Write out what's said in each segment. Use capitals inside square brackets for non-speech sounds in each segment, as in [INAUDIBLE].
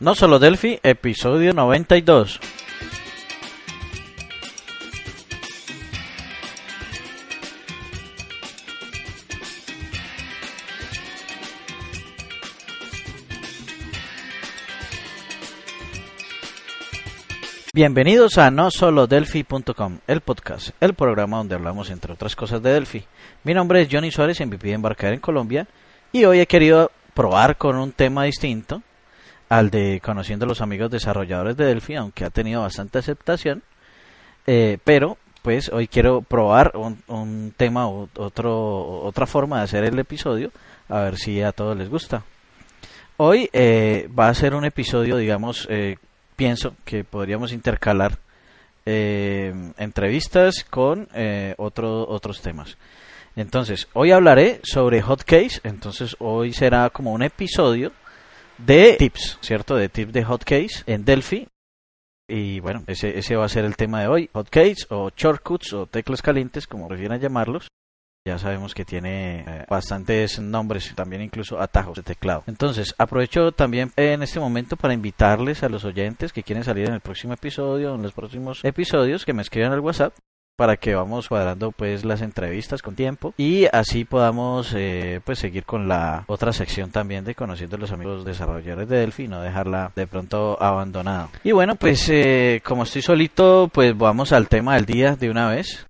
No solo Delphi, episodio 92. Bienvenidos a no solo Delphi.com, el podcast, el programa donde hablamos entre otras cosas de Delphi. Mi nombre es Johnny Suárez, MVP de Embarcar en Colombia, y hoy he querido probar con un tema distinto al de conociendo a los amigos desarrolladores de Delphi, aunque ha tenido bastante aceptación. Eh, pero pues hoy quiero probar un, tema o otro, otra forma de hacer el episodio, a ver si a todos les gusta. Hoy eh, va a ser un episodio, digamos, eh, pienso que podríamos intercalar entrevistas con otro, otros temas. Entonces, hoy hablaré sobre Hotcase, entonces hoy será como un episodio de tips, ¿cierto? De tips de hotcase en Delphi. Y bueno, ese, ese va a ser el tema de hoy. Hotcase o shortcuts o teclas calientes, como prefieran llamarlos. Ya sabemos que tiene eh, bastantes nombres, también incluso atajos de teclado. Entonces, aprovecho también en este momento para invitarles a los oyentes que quieren salir en el próximo episodio, en los próximos episodios, que me escriban al WhatsApp para que vamos cuadrando pues las entrevistas con tiempo y así podamos eh, pues seguir con la otra sección también de conociendo a los amigos desarrolladores de Delphi no dejarla de pronto abandonada. Y bueno pues eh, como estoy solito pues vamos al tema del día de una vez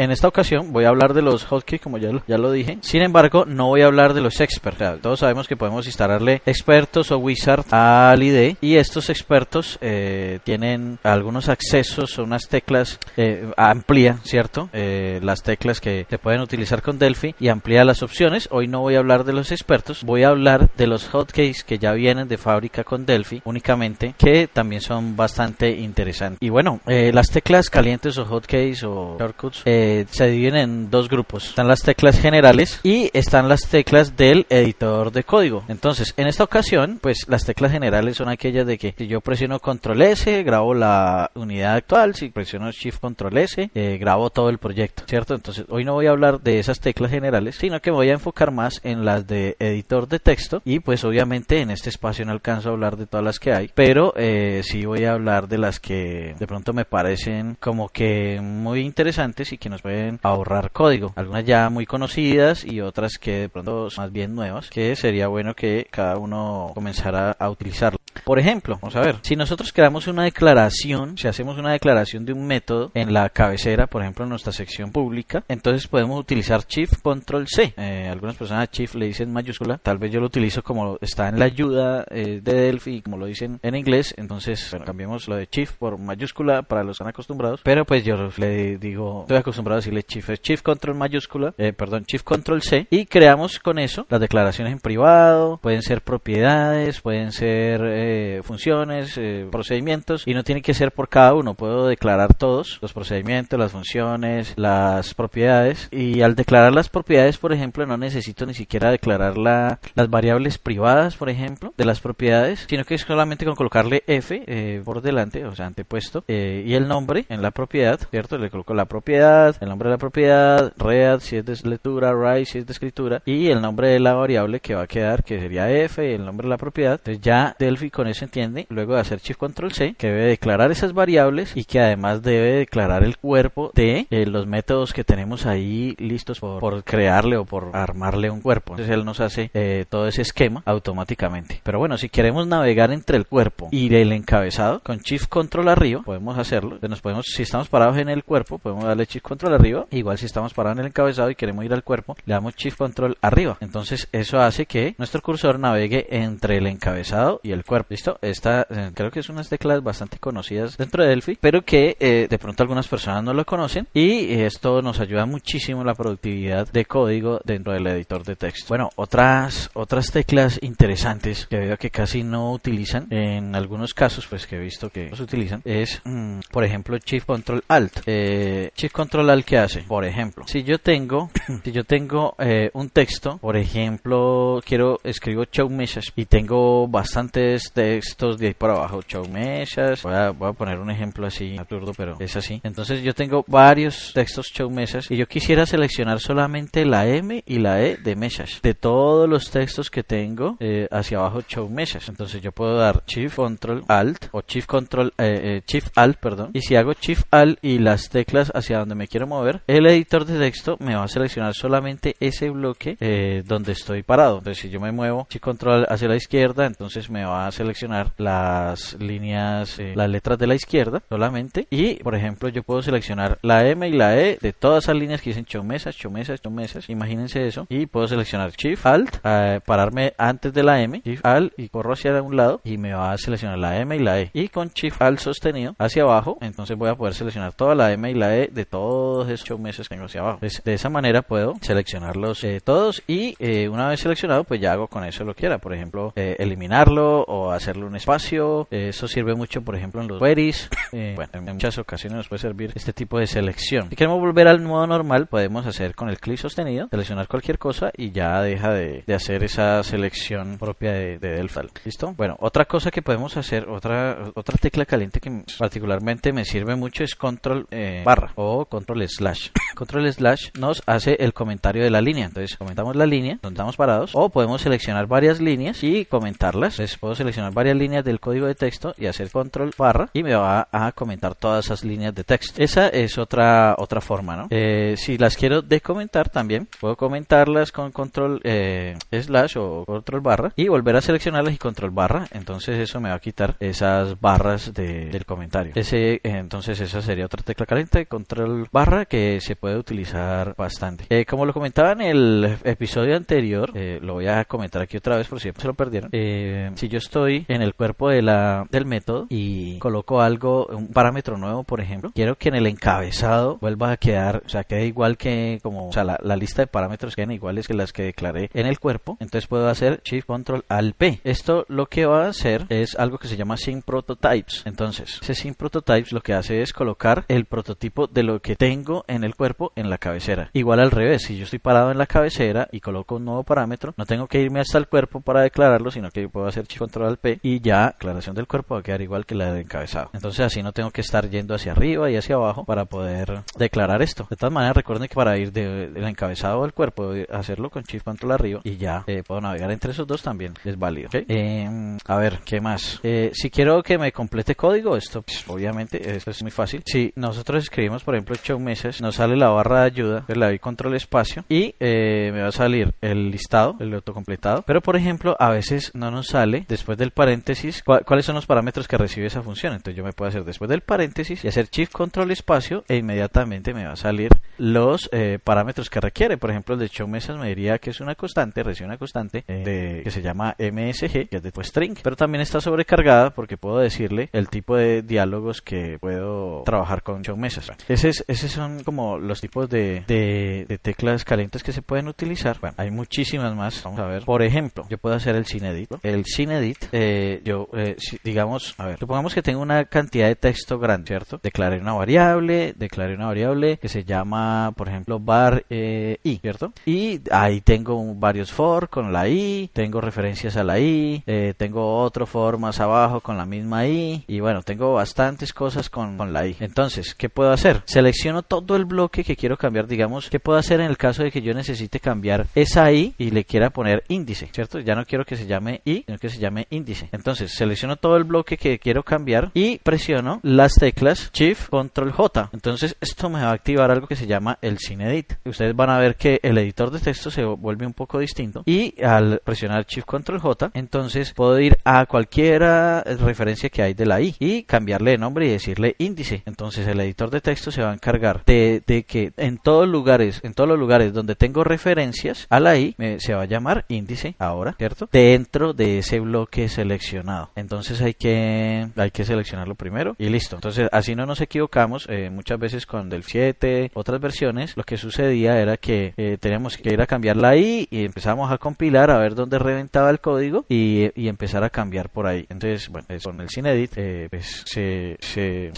En, esta ocasión voy a hablar de los hotkeys, como ya lo, ya lo dije. Sin embargo, no voy a hablar de los experts. todos sabemos que podemos instalarle expertos o wizard al IDE y estos expertos eh, tienen algunos accesos o unas teclas eh, amplía, ¿cierto? Eh, las teclas que se pueden utilizar con Delphi y amplía las opciones. Hoy no voy a hablar de los expertos, voy a hablar de los hotkeys que ya vienen de fábrica con Delphi únicamente, que también son bastante interesantes. Y bueno, las teclas calientes o hotkeys o shortcuts eh, se dividen en dos grupos. Están las teclas generales y están las teclas del editor de código. Entonces, en esta ocasión, pues las teclas generales son aquellas de que si yo presiono control S, grabo la unidad actual, si presiono shift control S, eh, grabo todo el proyecto, ¿cierto? Entonces, hoy no voy a hablar de esas teclas generales, sino que voy a enfocar más en las de editor de texto y pues obviamente en este espacio no alcanzo a hablar de todas las que hay, pero eh, sí voy a hablar de las que de pronto me parecen como que muy interesantes y que nos pueden ahorrar código. Algunas ya muy conocidas y otras que de pronto son más bien nuevas, que sería bueno que cada uno comenzara a utilizarlo. Por ejemplo, vamos a ver, si nosotros creamos una declaración, si hacemos una declaración de un método en la cabecera, por ejemplo en nuestra sección pública, entonces podemos utilizar Shift Control C. Eh, algunas personas Shift le dicen mayúscula, tal vez yo lo utilizo como está en la ayuda eh, de Delphi, como lo dicen en inglés, entonces cambiemos lo de Shift por mayúscula para los que están acostumbrados, pero pues yo le digo, estoy acostumbrado a decirle Shift, Shift Control mayúscula, eh, perdón, Shift Control C, y creamos con eso las declaraciones en privado, pueden ser propiedades, pueden ser eh, funciones, eh, procedimientos y no tiene que ser por cada uno. Puedo declarar todos los procedimientos, las funciones, las propiedades y al declarar las propiedades, por ejemplo, no necesito ni siquiera declarar la, las variables privadas, por ejemplo, de las propiedades, sino que es solamente con colocarle f eh, por delante, o sea, antepuesto y el nombre en la propiedad, ¿cierto? Le coloco la propiedad, el nombre de la propiedad, read si es de lectura, write si es de escritura y el nombre de la variable que va a quedar que sería f, el nombre de la propiedad. Entonces ya Delphi con eso entiende, luego de hacer Shift Control C, que debe declarar esas variables y que además debe declarar el cuerpo de eh, los métodos que tenemos ahí listos por, crearle o por armarle un cuerpo. Entonces él nos hace eh, todo ese esquema automáticamente. Pero bueno, si queremos navegar entre el cuerpo y el encabezado, con Shift Control arriba podemos hacerlo. nos podemos, si estamos parados en el cuerpo, podemos darle Shift Control arriba. Igual si estamos parados en el encabezado y queremos ir al cuerpo, le damos Shift Control arriba. Entonces eso hace que nuestro cursor navegue entre el encabezado y el cuerpo. ¿Listo? Esta eh, creo que es unas teclas bastante conocidas dentro de Delphi, pero que eh, de pronto algunas personas no lo conocen y esto nos ayuda muchísimo la productividad de código dentro del editor de texto. Bueno, otras otras teclas interesantes que veo que casi no utilizan en algunos casos, pues que he visto que los utilizan es, mm, por ejemplo, Shift Control Alt. Eh, Shift Control Alt, ¿qué hace? Por ejemplo, si yo tengo, [COUGHS] si yo tengo eh, un texto, por ejemplo, quiero escribo show message y tengo bastantes textos de ahí por abajo, show message. Voy a, voy a poner un ejemplo así absurdo, pero es así. Entonces yo tengo varios textos show message y yo quisiera seleccionar solamente la M y la E de message de todos los textos que tengo eh, hacia abajo show message. Entonces yo puedo dar Shift Control Alt o Shift Control eh, Shift Alt, perdón. Y si hago Shift Alt y las teclas hacia donde me quiero mover, el editor de texto me va a seleccionar solamente ese bloque eh, donde estoy parado. Entonces, si yo me muevo Shift Control hacia la izquierda, entonces me va a seleccionar las líneas, eh, las letras de la izquierda solamente. Y, por ejemplo, yo puedo seleccionar la M y la E de todas esas líneas que dicen message, show message. Imagínense eso. Y puedo seleccionar Shift Alt, pararme antes de la M, Shift Alt y corro hacia un lado y me va a seleccionar la M y la E. Y con Shift Alt sostenido hacia abajo, entonces voy a poder seleccionar toda la M y la E de todos esos messages que tengo hacia abajo. Pues, de esa manera puedo seleccionarlos eh, todos y eh, una vez seleccionado, pues ya hago con eso lo que quiera. Por ejemplo, eh, eliminarlo o hacerle un espacio. eso sirve mucho, por ejemplo, en los queries. [COUGHS] bueno, en muchas ocasiones nos puede servir este tipo de selección. Si queremos volver al modo normal, podemos hacer con el clic sostenido, seleccionar cualquier cosa y ya deja de, hacer esa selección propia de, de. ¿Listo? Bueno, otra cosa que podemos hacer, otra, otra tecla caliente que particularmente me sirve mucho es control barra o control slash. control slash nos hace el comentario de la línea. Entonces comentamos la línea donde estamos parados o podemos seleccionar varias líneas y comentarlas. Entonces puedo seleccionar varias líneas del código de texto y hacer control barra y me va a comentar todas esas líneas de texto. Esa es otra otra forma, ¿no? Eh, si las quiero comentar también puedo comentarlas con control eh, slash o control barra y volver a seleccionarlas y control barra. Entonces eso me va a quitar esas barras del comentario. Ese entonces esa sería otra tecla caliente, control barra que se puede utilizar bastante. Eh, como lo comentaba en el episodio anterior, eh, lo voy a comentar aquí otra vez por si se lo perdieron. Eh, si yo estoy en el cuerpo de la, del método y coloco algo, un parámetro nuevo, por ejemplo, quiero que en el encabezado vuelva a quedar, o sea, quede igual que como, o sea, la, lista de parámetros queden iguales que las que declaré en el cuerpo. Entonces puedo hacer Shift Control Alt P. Esto lo que va a hacer es algo que se llama Sync Prototypes. Entonces, ese Sync Prototypes lo que hace es colocar el prototipo de lo que en el cuerpo en la cabecera. Igual al revés, si yo estoy parado en la cabecera y coloco un nuevo parámetro, no tengo que irme hasta el cuerpo para declararlo, sino que puedo hacer Shift Control P y ya aclaración del cuerpo va a quedar igual que la de encabezado. Entonces así no tengo que estar yendo hacia arriba y hacia abajo para poder declarar esto. De todas maneras, recuerden que para ir del encabezado al cuerpo, hacerlo con Shift Control arriba y ya eh, puedo navegar entre esos dos también es válido. Em, a ver, ¿qué más? Eh, si quiero que me complete código, esto pues, obviamente esto es muy fácil. Si nosotros escribimos, por ejemplo, show meses, nos sale la barra de ayuda, le doy control espacio y eh, me va a salir el listado, el autocompletado. Pero por ejemplo, a veces no nos sale después del paréntesis cuáles son los parámetros que recibe esa función. Entonces yo me puedo hacer después del paréntesis y hacer shift control espacio e inmediatamente me va a salir los eh, parámetros que requiere. Por ejemplo, el de show mesas me diría que es una constante, recibe una constante eh, que se llama MSG, que es de string, pero también está sobrecargada porque puedo decirle el tipo de diálogos que puedo trabajar con show mesas. Ese esos son como los tipos de, de, teclas calientes que se pueden utilizar. Bueno, hay muchísimas más. Vamos a ver. Por ejemplo, yo puedo hacer el Cinedit. El Cinedit, eh, yo, eh, digamos, a ver, supongamos que tengo una cantidad de texto grande, ¿cierto? Declaré una variable, declaré una variable que se llama, por ejemplo, var eh, i, ¿cierto? Y ahí tengo varios for con la i, tengo referencias a la i, eh, tengo otro for más abajo con la misma i, y bueno, tengo bastantes cosas con, con la i. Entonces, ¿qué puedo hacer? Selecciono todo el bloque que quiero cambiar, digamos, ¿qué puedo hacer en el caso de que yo necesite cambiar esa i y le quiera poner índice, ¿cierto? Ya no quiero que se llame i, sino que se llame índice. Entonces, selecciono todo el bloque que quiero cambiar y presiono las teclas Shift Control J. Entonces, esto me va a activar algo que se llama el Cinedit. Ustedes van a ver que el editor de texto se vuelve un poco distinto y al presionar Shift Control J, entonces puedo ir a cualquier referencia que hay de la i y cambiarle de nombre y decirle índice. Entonces, el editor de texto se va a encargar de, que en todos lugares, en todos los lugares donde tengo referencias a la i, se va a llamar índice ahora, ¿cierto? Dentro de ese bloque seleccionado. Entonces hay que, hay que seleccionarlo primero y listo. Entonces así no nos equivocamos. Eh, muchas veces con del 7, otras versiones, lo que sucedía era que eh, teníamos que ir a cambiar la i y empezamos a compilar a ver dónde reventaba el código y, empezar a cambiar por ahí. Entonces, bueno, con el Cinedit eh, pues, se, se,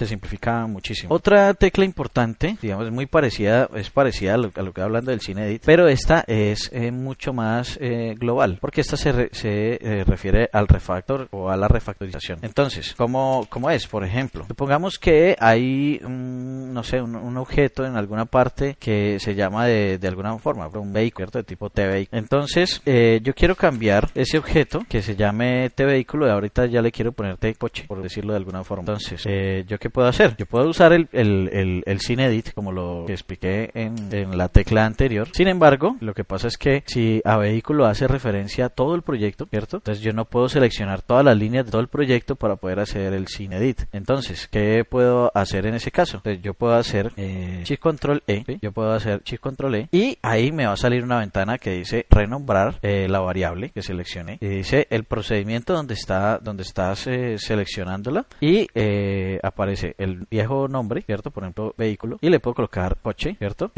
muchísimo. Otra tecla importante digamos, es muy parecida, es parecida a lo, que hablando del CineEdit, pero esta es eh, mucho más eh, global, porque esta se, se eh, refiere al refactor o a la refactorización. Entonces, ¿cómo, cómo es? Por ejemplo, supongamos que hay, no sé, un, objeto en alguna parte que se llama de, de alguna forma, un vehículo de tipo T-Vehículo. Entonces, yo quiero cambiar ese objeto que se llame T-Vehículo y ahorita ya le quiero poner T-Coche, por decirlo de alguna forma. Entonces, ¿yo qué puedo hacer? Yo puedo usar el, el, el, el CineEdit, como lo expliqué en, en la tecla anterior. Sin embargo, lo que pasa es que si a vehículo hace referencia a todo el proyecto, ¿cierto? Entonces yo no puedo seleccionar todas las líneas de todo el proyecto para poder hacer el CineEdit. Entonces, ¿qué puedo hacer en ese caso? Entonces yo puedo hacer eh, Shift Control E, yo puedo hacer Shift Control E y ahí me va a salir una ventana que dice renombrar eh, la variable que seleccioné y dice el procedimiento donde está donde estás eh, seleccionándola y aparece el viejo nombre, ¿cierto? Por ejemplo, vehículo y le puedo colocar coche, ¿cierto?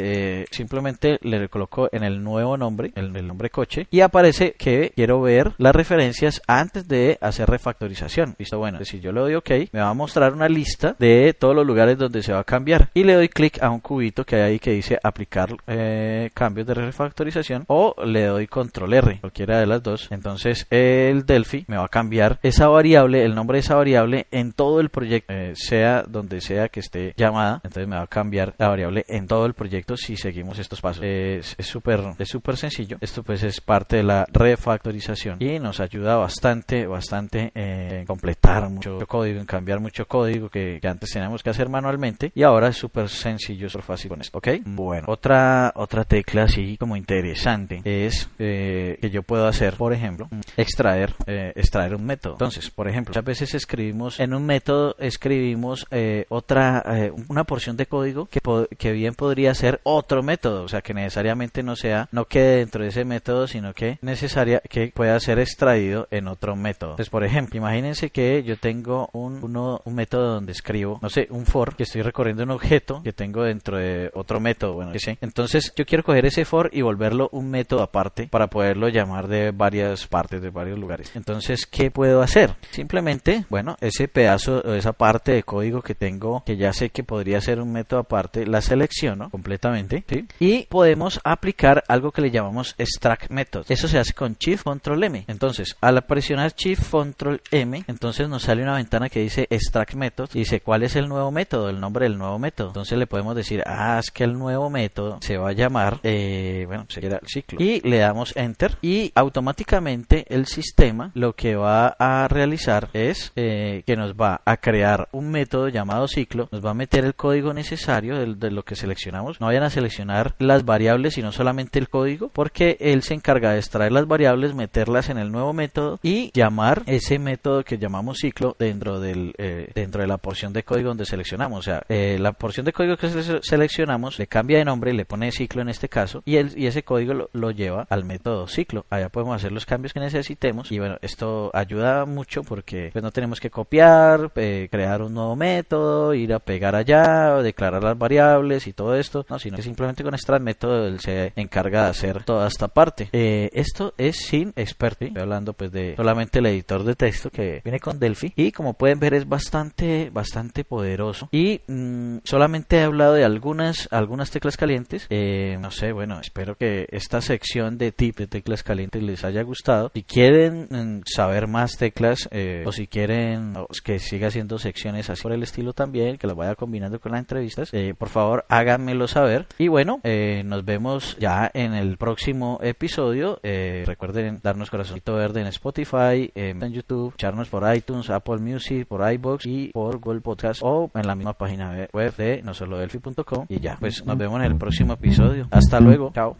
simplemente le coloco en el nuevo nombre, el, el nombre coche y aparece que quiero ver las referencias antes de hacer refactorización. Listo, bueno, si yo le doy OK, me va a mostrar una lista de todos los lugares donde se va a cambiar y le doy clic a un cubito que hay ahí que dice aplicar eh, cambios de refactorización o le doy control R, cualquiera de las dos. Entonces el Delphi me va a cambiar esa variable, el nombre de esa variable en todo el proyecto, eh, sea donde sea que esté llamada. Entonces me va a cambiar la variable en todo el proyecto si seguimos estos pasos. Es súper es súper sencillo. Esto pues es parte de la refactorización y nos ayuda bastante, bastante en completar mucho código, en cambiar mucho código que, antes teníamos que hacer manualmente y ahora es súper sencillo, súper fácil con esto. ¿Ok? Bueno, otra, otra tecla así como interesante es eh, que yo puedo hacer, por ejemplo, extraer, eh, extraer un método. Entonces, por ejemplo, muchas veces escribimos en un método, escribimos eh, otra, una porción de código que, bien podría ser otro método, o sea, que necesariamente no sea, no quede dentro de ese método, sino que necesaria que pueda ser extraído en otro método. Entonces, por ejemplo, imagínense que yo tengo un, un método donde escribo, no sé, un for, que estoy recorriendo un objeto que tengo dentro de otro método, bueno, que. Entonces, yo quiero coger ese for y volverlo un método aparte para poderlo llamar de varias partes, de varios lugares. Entonces, ¿qué puedo hacer? Simplemente, bueno, ese pedazo, esa parte de código que tengo, que ya sé que podría ser un método aparte, la selecciono completamente, ¿sí? Y podemos aplicar algo que le llamamos extract method. Eso se hace con Shift Control M. Entonces, al presionar Shift Control M, entonces nos sale una ventana que dice extract method y dice cuál es el nuevo método, el nombre del nuevo método. Entonces le podemos decir, ah, es que el nuevo método se va a llamar, eh, bueno, sería el ciclo. Y le damos enter y automáticamente el sistema lo que va a realizar es eh, que nos va a crear un método llamado ciclo, nos va a meter el código necesario de, lo que seleccionamos. No vayan a seleccionar las variables, sino solamente el código, porque él se encarga de extraer las variables, meterlas en el nuevo método y llamar ese método que llamamos ciclo dentro del eh, dentro de la porción de código donde seleccionamos. O sea, eh, la porción de código que seleccionamos le cambia de nombre, le pone ciclo en este caso y, el, y ese código lo, lleva al método ciclo. Allá podemos hacer los cambios que necesitemos y bueno, esto ayuda mucho porque pues no tenemos que copiar, eh, crear un nuevo método, ir a pegar allá, declarar variables y todo esto, no, sino que simplemente con este método él se encarga de hacer toda esta parte. esto es sin experto, estoy hablando pues de solamente el editor de texto que viene con Delphi. Y como pueden ver es bastante bastante poderoso. Y mm, solamente he hablado de algunas algunas teclas calientes. Eh, no sé bueno espero que esta sección de tip de teclas calientes les haya gustado. Si quieren mm, saber más teclas eh, o si quieren que siga haciendo secciones así por el estilo también que las vaya combinando con las entrevistas eh, por favor háganmelo saber y bueno nos vemos ya en el próximo episodio recuerden darnos corazoncito verde en Spotify en YouTube, echarnos por iTunes, Apple Music, por iBox y por Google Podcast o en la misma página web de nosolodelfi.com y ya, pues nos vemos en el próximo episodio. Hasta luego, chao.